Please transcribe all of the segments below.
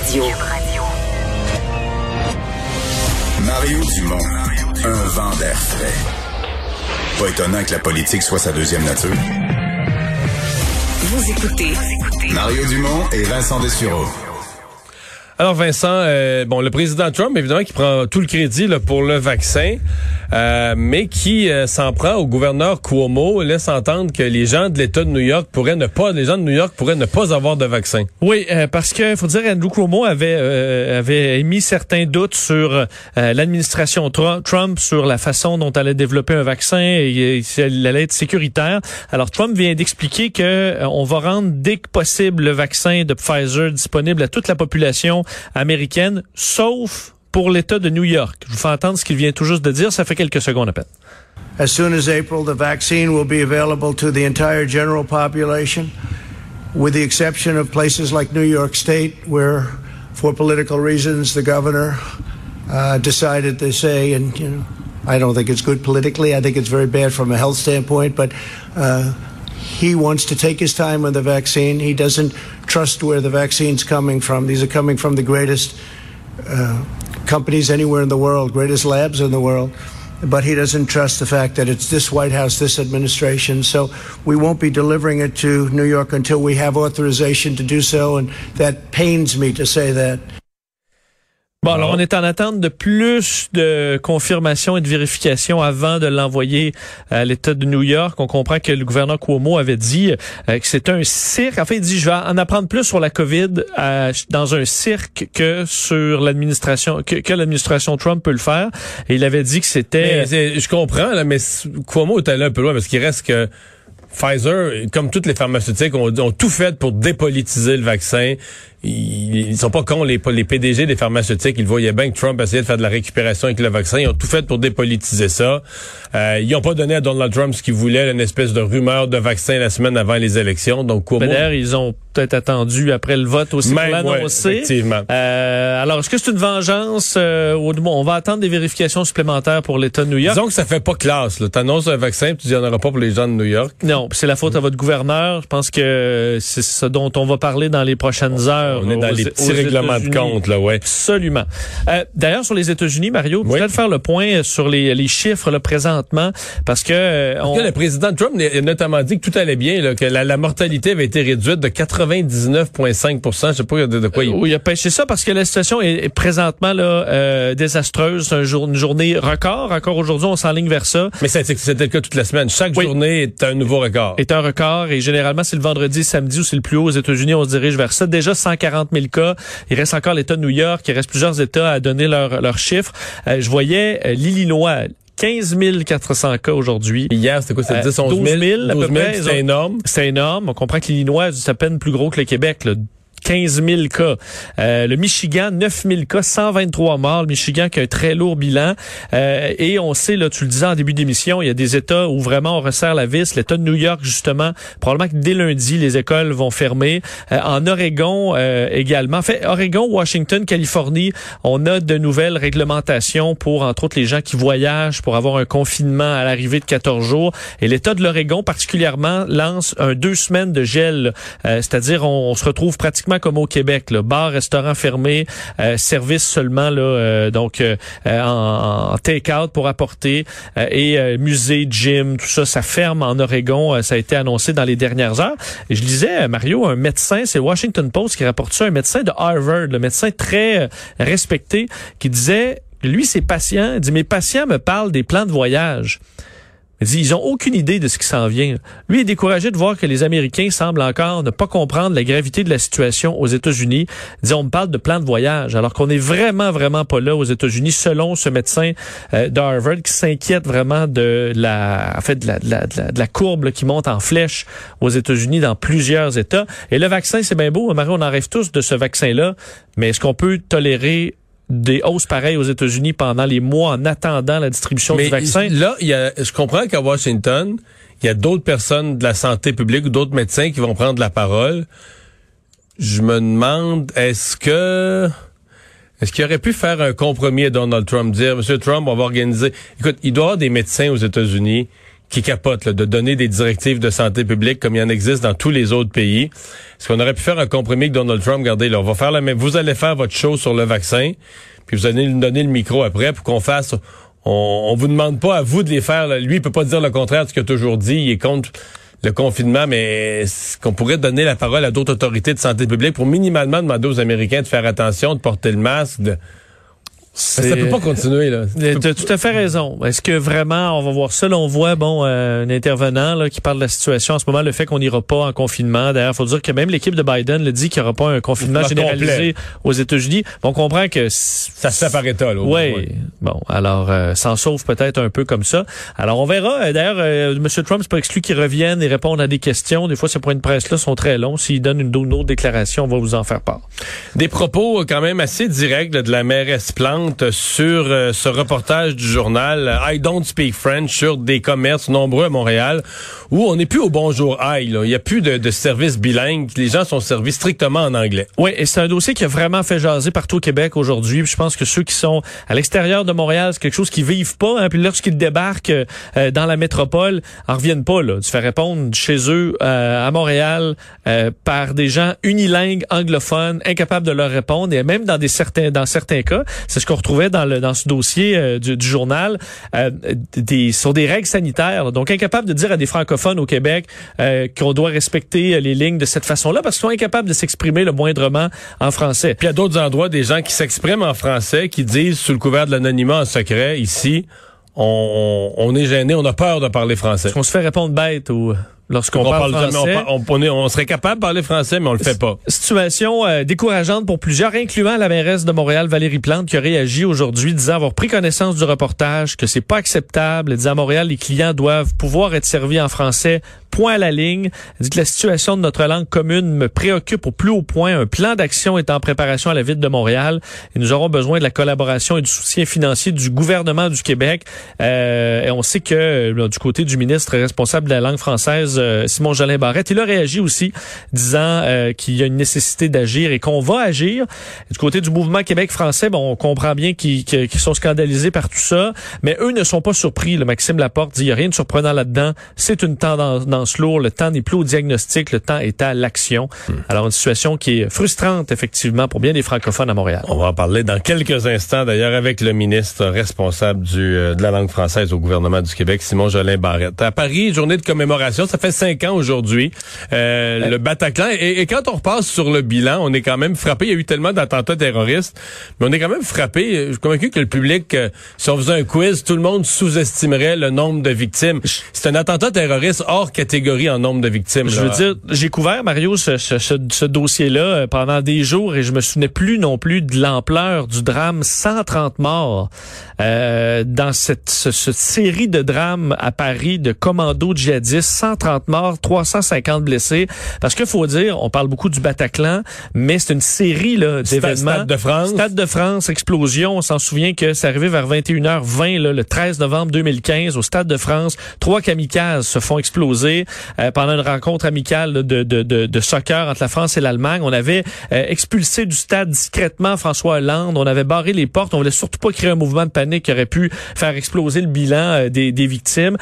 Radio. Mario Dumont, un vent d'air frais. Pas étonnant que la politique soit sa deuxième nature. Vous écoutez Mario Dumont et Vincent Dessureau. Alors Vincent, euh, bon, le président Trump, évidemment, qui prend tout le crédit là, pour le vaccin, euh, mais qui euh, s'en prend au gouverneur Cuomo, laisse entendre que les gens de l'État de New York pourraient ne pas, les gens de New York pourraient ne pas avoir de vaccin. Oui, parce que faut dire, Andrew Cuomo avait avait émis certains doutes sur l'administration Trump, sur la façon dont elle allait développer un vaccin et, elle allait être sécuritaire. Alors Trump vient d'expliquer que on va rendre dès que possible le vaccin de Pfizer disponible à toute la population américaine, sauf pour l'État de New York. Je vous fais entendre ce qu'il vient tout juste de dire. Ça fait quelques secondes à peine. As soon as April, the vaccine will be available to the entire general population, with the exception of places like New York State, where, for political reasons, the governor uh, decided to say, and you know, I don't think it's good politically. I think it's very bad from a health standpoint, but. Uh, he wants to take his time with the vaccine. He doesn't trust where the vaccine's coming from. These are coming from the greatest uh, companies anywhere in the world, greatest labs in the world. But he doesn't trust the fact that it's this White House, this administration. So we won't be delivering it to New York until we have authorization to do so. And that pains me to say that. Bon, alors on est en attente de plus de confirmation et de vérification avant de l'envoyer à l'État de New York. On comprend que le gouverneur Cuomo avait dit euh, que c'était un cirque. En fait, il dit, je vais en apprendre plus sur la COVID euh, dans un cirque que sur l'administration, que, que l'administration Trump peut le faire. Et il avait dit que c'était... Je comprends, là, mais Cuomo est allé un peu loin parce qu'il reste que Pfizer, comme toutes les pharmaceutiques, ont, ont, tout fait pour dépolitiser le vaccin. Ils, sont pas cons, les, les PDG des pharmaceutiques. Ils voyaient bien que Trump essayait de faire de la récupération avec le vaccin. Ils ont tout fait pour dépolitiser ça. Euh, ils n'ont pas donné à Donald Trump ce qu'il voulait, une espèce de rumeur de vaccin la semaine avant les élections. Donc, D'ailleurs, ils ont peut-être attendu après le vote aussi pour l'annoncer. effectivement. Euh, alors, est-ce que c'est une vengeance? Euh, on va attendre des vérifications supplémentaires pour l'État de New York. Disons que ça fait pas classe. Tu annonces un vaccin, tu dis en aura pas pour les gens de New York. Non, c'est la faute à votre gouverneur. Je pense que c'est ce dont on va parler dans les prochaines heures. On est dans les petits règlements de compte, là, ouais. Absolument. Euh, D'ailleurs, sur les États-Unis, Mario, vous faire le point sur les, les chiffres là, présentement, parce que, euh, parce que le président Trump a notamment dit que tout allait bien, là, que la, la, mortalité avait été réduite de 99,5% Je sais pas de, quoi il... Oui, il a pêché ça parce que la situation est, présentement là euh, désastreuse. Un jour, une journée record. Encore aujourd'hui, on s'enligne vers ça. Mais c'était le cas toute la semaine. Chaque journée est un nouveau record. Est un record et généralement c'est le vendredi, samedi où c'est le plus haut aux États-Unis. On se dirige vers ça. Déjà 140 000 cas. Il reste encore l'État de New York. Il reste plusieurs États à donner leurs chiffres. Euh, je voyais euh, l'Illinois. 15 400 cas aujourd'hui. Hier, c'était quoi? C'était 10, 11 000? 12 000, C'est énorme. C'est énorme. On comprend que l'Illinois, c'est à peine plus gros que le Québec. Là. 15 000 cas. Euh, le Michigan, 9 000 cas, 123 morts. Le Michigan qui a un très lourd bilan. Euh, et on sait, là, tu le disais en début d'émission, il y a des États où vraiment on resserre la vis. L'État de New York, justement, probablement que dès lundi, les écoles vont fermer. Euh, en Oregon également. En fait, Oregon, Washington, Californie, on a de nouvelles réglementations pour, entre autres, les gens qui voyagent pour avoir un confinement à l'arrivée de 14 jours. Et l'État de l'Oregon, particulièrement, lance un deux semaines de gel. C'est-à-dire, on, on se retrouve pratiquement comme au Québec, là, bar, restaurant fermé, euh, service seulement là, euh, donc euh, en, take-out pour apporter et musée, gym, tout ça, ça ferme en Oregon. ça a été annoncé dans les dernières heures. Et je disais, Mario, un médecin, c'est Washington Post qui rapporte ça, un médecin de Harvard, le médecin très respecté, qui disait, lui, ses patients, il dit, mes patients me parlent des plans de voyage. Ils ont aucune idée de ce qui s'en vient. Lui est découragé de voir que les Américains semblent encore ne pas comprendre la gravité de la situation aux États-Unis. Dit, on me parle de plan de voyage, alors qu'on est vraiment, vraiment pas là aux États-Unis, selon ce médecin euh, d'Harvard qui s'inquiète vraiment de la, en de la, courbe qui monte en flèche aux États-Unis dans plusieurs États. Et le vaccin, c'est bien beau. Marie, on en rêve tous de ce vaccin-là, mais est-ce qu'on peut tolérer des hausses pareilles aux États-Unis pendant les mois en attendant la distribution du vaccin? Là, il y a, je comprends qu'à Washington, il y a d'autres personnes de la santé publique ou d'autres médecins qui vont prendre la parole. Je me demande, est-ce que est-ce qu'il aurait pu faire un compromis à Donald Trump, dire, Monsieur Trump, on va organiser. Écoute, il doit y avoir des médecins aux États-Unis qui capote de donner des directives de santé publique comme il en existe dans tous les autres pays. Est-ce qu'on aurait pu faire un compromis avec Donald Trump? Regardez, là, on va faire la même. Vous allez faire votre show sur le vaccin, puis vous allez nous donner le micro après pour qu'on fasse. On, on vous demande pas à vous de les faire. Lui, il peut pas dire le contraire de ce qu'il a toujours dit. Il est contre le confinement, mais qu'on pourrait donner la parole à d'autres autorités de santé publique pour minimalement demander aux Américains de faire attention, de porter le masque, de ça peut pas continuer là. Tu as tout à fait raison. Est-ce que vraiment on va voir ça? Là, on voit bon euh, un intervenant là, qui parle de la situation en ce moment, le fait qu'on n'ira pas en confinement. D'ailleurs, faut dire que même l'équipe de Biden le dit qu'il n'y aura pas un confinement généralisé aux États-Unis. On comprend que ça se fait par État. Oui. Bon, alors euh, s'en sauve peut-être un peu comme ça. Alors on verra. Euh, d'ailleurs, euh, M. Trump, c'est pas exclu qu'il revienne et réponde à des questions. Des fois, ces points de presse là sont très longs. S'il donne une, autre déclaration, on va vous en faire part. Des propos quand même assez directs de la mairesse Plante sur euh, ce reportage du journal I Don't Speak French sur des commerces nombreux à Montréal où on n'est plus au bonjour I. Il n'y a plus de, de services bilingues. Les gens sont servis strictement en anglais. Oui, et c'est un dossier qui a vraiment fait jaser partout au Québec aujourd'hui. Je pense que ceux qui sont à l'extérieur de Montréal, c'est quelque chose qu'ils vivent pas. Hein, puis lorsqu'ils débarquent euh, dans la métropole, en reviennent pas. Là. Tu fais répondre chez eux euh, à Montréal par des gens unilingues, anglophones, incapables de leur répondre. Et même dans des certains dans certains cas, c'est ce qu'on retrouvait dans, le, dans ce dossier euh, du, du, journal euh, des, sur des règles sanitaires. Donc, incapable de dire à des francophones au Québec euh, qu'on doit respecter les lignes de cette façon-là parce qu'ils sont incapables de s'exprimer le moindrement en français. Puis à d'autres endroits, des gens qui s'expriment en français, qui disent sous le couvert de l'anonymat en secret, ici, on, on, est gêné, on a peur de parler français. On se fait répondre bête ou lorsqu'on parle, français. On, on, serait capable de parler français, mais on le fait pas. Situation euh, décourageante pour plusieurs, incluant la mairesse de Montréal, Valérie Plante, qui a réagi aujourd'hui disant avoir pris connaissance du reportage, que c'est pas acceptable. Elle disait à Montréal, les clients doivent pouvoir être servis en français point à la ligne. Elle dit que la situation de notre langue commune me préoccupe au plus haut point. Un plan d'action est en préparation à la ville de Montréal et nous aurons besoin de la collaboration et du soutien financier du gouvernement du Québec. Euh, et on sait que euh, du côté du ministre responsable de la langue française, euh, Simon Jolin Barrette, il a réagi aussi, disant qu'il y a une nécessité d'agir et qu'on va agir. du côté du mouvement Québec français, bon, on comprend bien qu'ils sont scandalisés par tout ça, mais eux ne sont pas surpris. Le Maxime Laporte dit il n'y a rien de surprenant là-dedans. C'est une tendance lourd. Le temps n'est plus au diagnostic, le temps est à l'action. Hmm. Alors, une situation qui est frustrante, effectivement, pour bien des francophones à Montréal. On va en parler dans quelques instants, d'ailleurs, avec le ministre responsable du, euh, de la langue française au gouvernement du Québec, Simon Jolin Barrette. À Paris, journée de commémoration, ça fait cinq ans aujourd'hui, euh, le Bataclan. Et, quand on repasse sur le bilan, on est quand même frappé. Il y a eu tellement d'attentats terroristes, mais on est quand même frappé. Je suis convaincu que le public, euh, si on faisait un quiz, tout le monde sous-estimerait le nombre de victimes. C'est un attentat terroriste hors catégorie en nombre de victimes. Je veux dire, j'ai couvert, Mario, ce, ce, ce, dossier-là euh, pendant des jours et je me souvenais plus non plus de l'ampleur du drame. 130 morts euh, dans cette, cette, série de drames à Paris de commandos djihadistes. 130 morts, 350 blessés. Parce qu'il faut dire, on parle beaucoup du Bataclan, mais c'est une série d'événements. Stade de France. Stade de France, explosion. On s'en souvient que c'est arrivé vers 21h20 là, le 13 novembre 2015 au Stade de France. Trois kamikazes se font exploser. Euh, pendant une rencontre amicale de, de, de, de, soccer entre la France et l'Allemagne. On avait euh, expulsé du stade discrètement François Hollande. On avait barré les portes. On voulait surtout pas créer un mouvement de panique qui aurait pu faire exploser le bilan euh, des, des, victimes.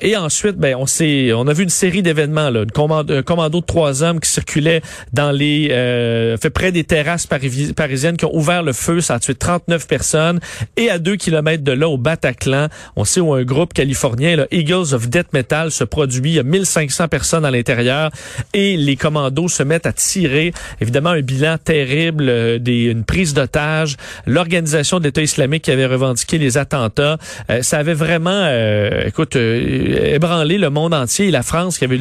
et ensuite, ben, on s'est, on a vu une série d'événements là, un commando de trois hommes qui circulait dans les, fait près des terrasses parisiennes qui ont ouvert le feu. Ça a tué 39 personnes. Et à deux kilomètres de là, au Bataclan, on sait où un groupe californien, là, Eagles of Death Metal, se produit. Il y a 1500 personnes à l'intérieur et les commandos se mettent à tirer. Évidemment, un bilan terrible, euh, des, une prise d'otages, l'organisation de l'État islamique qui avait revendiqué les attentats. Euh, ça avait vraiment, euh, écoute, ébranlé le monde entier France qui avait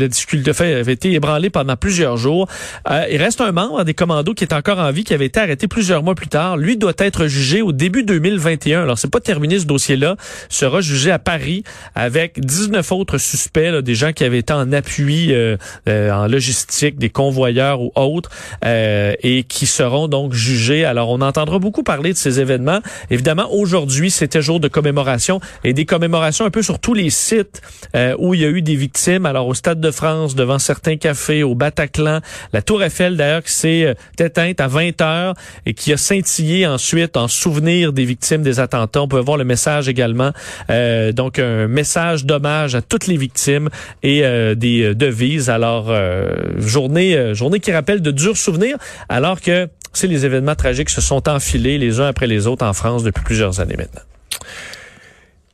fait, avait été ébranlée pendant plusieurs jours. il reste un membre des commandos qui est encore en vie, qui avait été arrêté plusieurs mois plus tard. Lui doit être jugé au début 2021. Alors, c'est pas terminé ce dossier-là. Sera jugé à Paris avec 19 autres suspects, là, des gens qui avaient été en appui euh, euh, en logistique, des convoyeurs ou autres, euh, et qui seront donc jugés. Alors, on entendra beaucoup parler de ces événements. Évidemment, aujourd'hui, c'était jour de commémoration et des commémorations un peu sur tous les sites où il y a eu des victimes. Alors, alors au Stade de France, devant certains cafés, au Bataclan, la Tour Eiffel d'ailleurs qui s'est euh, éteinte à 20 heures et qui a scintillé ensuite en souvenir des victimes des attentats. On peut voir le message également, euh, donc un message d'hommage à toutes les victimes et euh, des devises. Alors journée, journée qui rappelle de durs souvenirs, alors que c'est les événements tragiques se sont enfilés les uns après les autres en France depuis plusieurs années maintenant.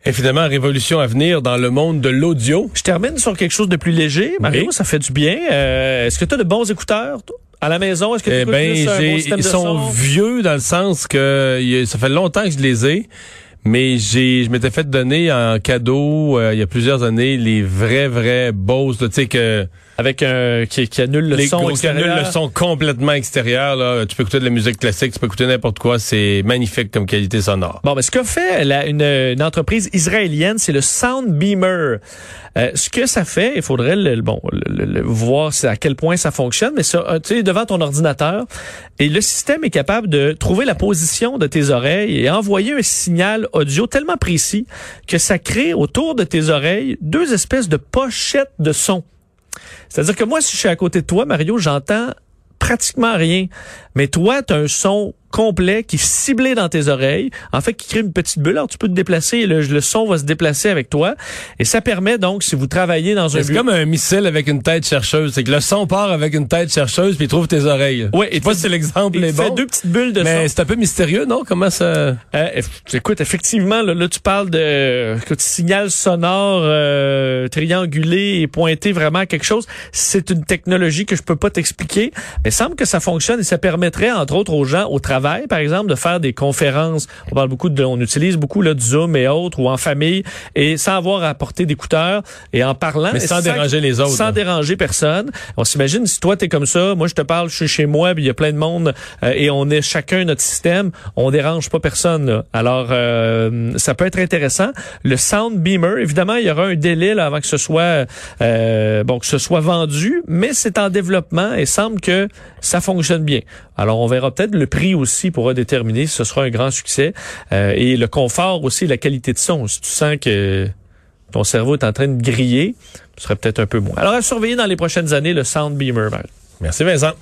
Et finalement, révolution à venir dans le monde de l'audio. Je termine sur quelque chose de plus léger. Mario, ça fait du bien. Euh, est-ce que tu as de bons écouteurs? À la maison, est-ce que tu eh ben, Ils sont vieux dans le sens que ça fait longtemps que je les ai. Mais j'ai, je m'étais fait donner en cadeau euh, il y a plusieurs années les vrais vrais Bose, tu sais que avec un qui, qui annule le son extérieur. Qui annule le son complètement extérieur. Là. Tu peux écouter de la musique classique, tu peux écouter n'importe quoi. C'est magnifique comme qualité sonore. Bon, mais ce qu'a fait la, une, une, entreprise israélienne, c'est le Soundbeamer. Euh, ce que ça fait, il faudrait le, bon le, voir à quel point ça fonctionne, mais ça, tu es devant ton ordinateur et le système est capable de trouver la position de tes oreilles et envoyer un signal audio tellement précis que ça crée autour de tes oreilles deux espèces de pochettes de son. C'est-à-dire que moi, si je suis à côté de toi, Mario, j'entends pratiquement rien. Mais toi, tu as un son complet qui est ciblé dans tes oreilles, en fait, qui crée une petite bulle. Alors, tu peux te déplacer et le, le son va se déplacer avec toi. Et ça permet donc, si vous travaillez dans un... C'est comme un missile avec une tête chercheuse. C'est que le son part avec une tête chercheuse puis il trouve tes oreilles. Oui. Et pas si l'exemple est bon. fait deux petites bulles de Mais c'est un peu mystérieux, non? Comment ça... Euh, écoute, effectivement, là, tu parles de signal sonore euh, triangulé et pointé vraiment à quelque chose. C'est une technologie que je peux pas t'expliquer, mais il semble que ça fonctionne et ça permettrait, entre autres, aux gens au travail par exemple, de faire des conférences. On parle beaucoup de, on utilise beaucoup là, du Zoom et autres, ou en famille, et sans avoir à porter d'écouteurs et en parlant. Mais sans, déranger les autres. Sans déranger personne. On s'imagine si toi, t'es comme ça, moi je te parle, je suis chez moi, puis il y a plein de monde, euh, et on est chacun notre système, on dérange pas personne. Alors, euh, ça peut être intéressant. Le Sound Beamer, évidemment, il y aura un délai là, avant que ce soit euh, bon que ce soit vendu, mais c'est en développement et semble que ça fonctionne bien. Alors, on verra peut-être le prix aussi pourra déterminer si ce sera un grand succès. Euh, et le confort aussi, la qualité de son. Si tu sens que ton cerveau est en train de griller, ce serait peut-être un peu moins. Alors à surveiller dans les prochaines années le Sound Beamer. Merci Vincent.